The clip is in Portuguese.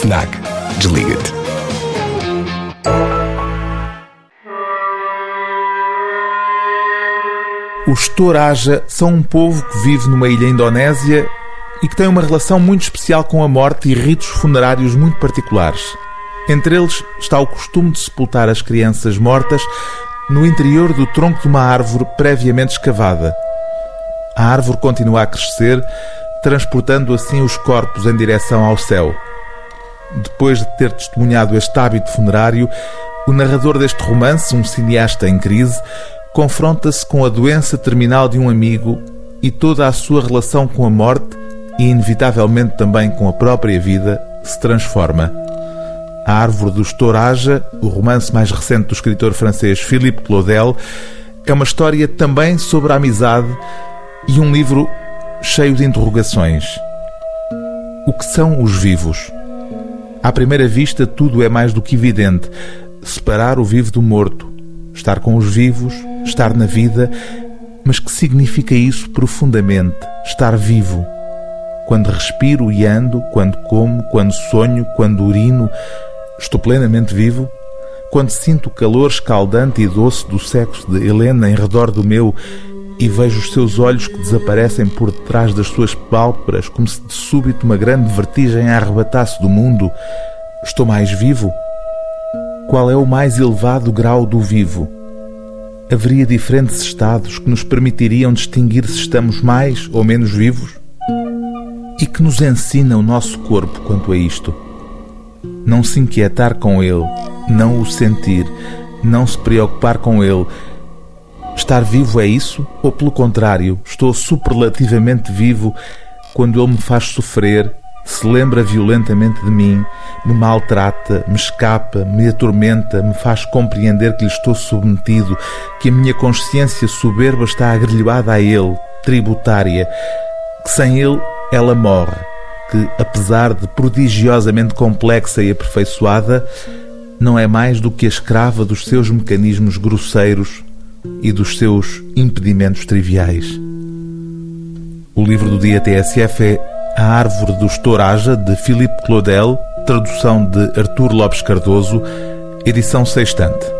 FNAC. Desliga-te. Os Toraja são um povo que vive numa ilha indonésia e que tem uma relação muito especial com a morte e ritos funerários muito particulares. Entre eles está o costume de sepultar as crianças mortas no interior do tronco de uma árvore previamente escavada. A árvore continua a crescer, transportando assim os corpos em direção ao céu. Depois de ter testemunhado este hábito funerário, o narrador deste romance, um cineasta em crise, confronta-se com a doença terminal de um amigo e toda a sua relação com a morte e, inevitavelmente, também com a própria vida se transforma. A Árvore dos Toraja, o romance mais recente do escritor francês Philippe Claudel, é uma história também sobre a amizade e um livro cheio de interrogações. O que são os vivos? À primeira vista, tudo é mais do que evidente. Separar o vivo do morto, estar com os vivos, estar na vida, mas que significa isso profundamente? Estar vivo. Quando respiro e ando, quando como, quando sonho, quando urino, estou plenamente vivo? Quando sinto o calor escaldante e doce do sexo de Helena em redor do meu e vejo os seus olhos que desaparecem por detrás das suas pálpebras, como se de súbito uma grande vertigem arrebatasse do mundo, estou mais vivo? Qual é o mais elevado grau do vivo? Haveria diferentes estados que nos permitiriam distinguir se estamos mais ou menos vivos? E que nos ensina o nosso corpo quanto a isto? Não se inquietar com ele, não o sentir, não se preocupar com ele. Estar vivo é isso? Ou pelo contrário, estou superlativamente vivo quando ele me faz sofrer, se lembra violentamente de mim, me maltrata, me escapa, me atormenta, me faz compreender que lhe estou submetido, que a minha consciência soberba está agrilhoada a ele, tributária, que sem ele ela morre, que, apesar de prodigiosamente complexa e aperfeiçoada, não é mais do que a escrava dos seus mecanismos grosseiros e dos seus impedimentos triviais. O livro do dia TSF é a Árvore do Estouraja, de Philippe Claudel, tradução de Artur Lopes Cardoso, edição sextante.